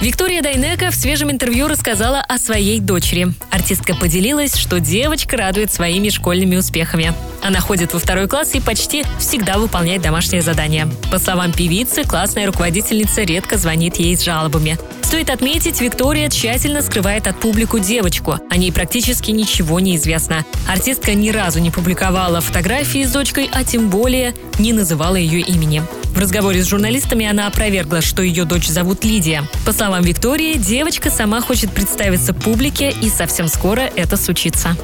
Виктория Дайнека в свежем интервью рассказала о своей дочери. Артистка поделилась, что девочка радует своими школьными успехами. Она ходит во второй класс и почти всегда выполняет домашние задания. По словам певицы, классная руководительница редко звонит ей с жалобами. Стоит отметить, Виктория тщательно скрывает от публику девочку. О ней практически ничего не известно. Артистка ни разу не публиковала фотографии с дочкой, а тем более не называла ее имени. В разговоре с журналистами она опровергла, что ее дочь зовут Лидия. По словам Виктории, девочка сама хочет представиться публике, и совсем скоро это случится.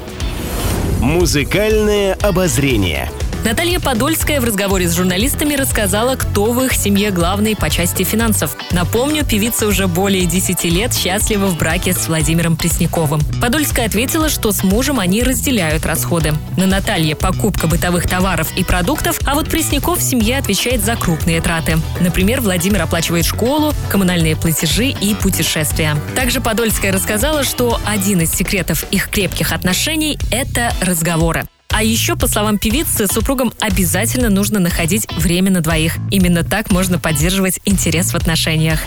Музыкальное обозрение. Наталья Подольская в разговоре с журналистами рассказала, кто в их семье главный по части финансов. Напомню, певица уже более 10 лет счастлива в браке с Владимиром Пресняковым. Подольская ответила, что с мужем они разделяют расходы. На Наталье покупка бытовых товаров и продуктов, а вот Пресняков в семье отвечает за крупные траты. Например, Владимир оплачивает школу, коммунальные платежи и путешествия. Также Подольская рассказала, что один из секретов их крепких отношений – это разговоры. А еще, по словам певицы, супругам обязательно нужно находить время на двоих. Именно так можно поддерживать интерес в отношениях.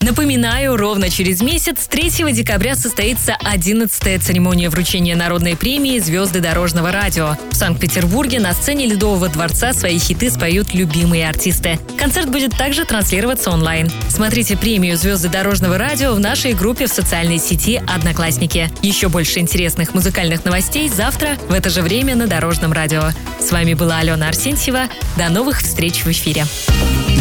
Напоминаю, ровно через месяц, 3 декабря, состоится 11-я церемония вручения народной премии «Звезды дорожного радио». В Санкт-Петербурге на сцене Ледового дворца свои хиты споют любимые артисты. Концерт будет также транслироваться онлайн. Смотрите премию «Звезды дорожного радио» в нашей группе в социальной сети «Одноклассники». Еще больше интересных музыкальных новостей завтра в это же время на Дорожном радио. С вами была Алена Арсентьева. До новых встреч в эфире.